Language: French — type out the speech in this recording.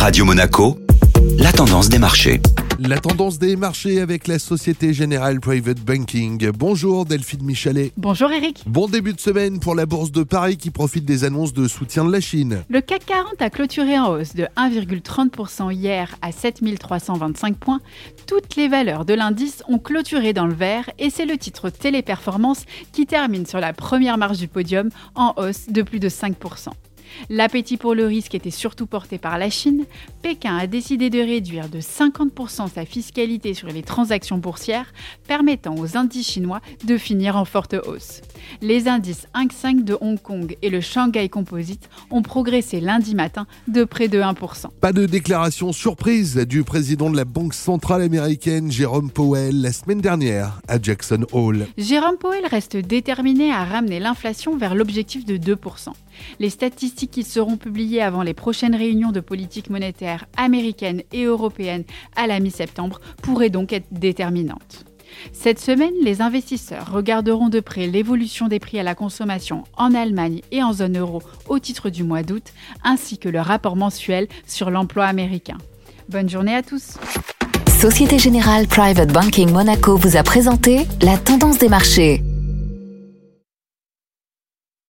Radio Monaco, la tendance des marchés. La tendance des marchés avec la Société Générale Private Banking. Bonjour Delphine Michalet. Bonjour Eric. Bon début de semaine pour la bourse de Paris qui profite des annonces de soutien de la Chine. Le CAC 40 a clôturé en hausse de 1,30% hier à 7325 points. Toutes les valeurs de l'indice ont clôturé dans le vert et c'est le titre Téléperformance qui termine sur la première marche du podium en hausse de plus de 5%. L'appétit pour le risque était surtout porté par la Chine. Pékin a décidé de réduire de 50% sa fiscalité sur les transactions boursières, permettant aux indices chinois de finir en forte hausse. Les indices Hang Seng de Hong Kong et le Shanghai Composite ont progressé lundi matin de près de 1%. Pas de déclaration surprise du président de la Banque centrale américaine, Jérôme Powell, la semaine dernière à Jackson Hole. Jérôme Powell reste déterminé à ramener l'inflation vers l'objectif de 2%. Les qui seront publiées avant les prochaines réunions de politique monétaire américaine et européenne à la mi-septembre pourraient donc être déterminantes. Cette semaine, les investisseurs regarderont de près l'évolution des prix à la consommation en Allemagne et en zone euro au titre du mois d'août, ainsi que le rapport mensuel sur l'emploi américain. Bonne journée à tous. Société Générale Private Banking Monaco vous a présenté la tendance des marchés.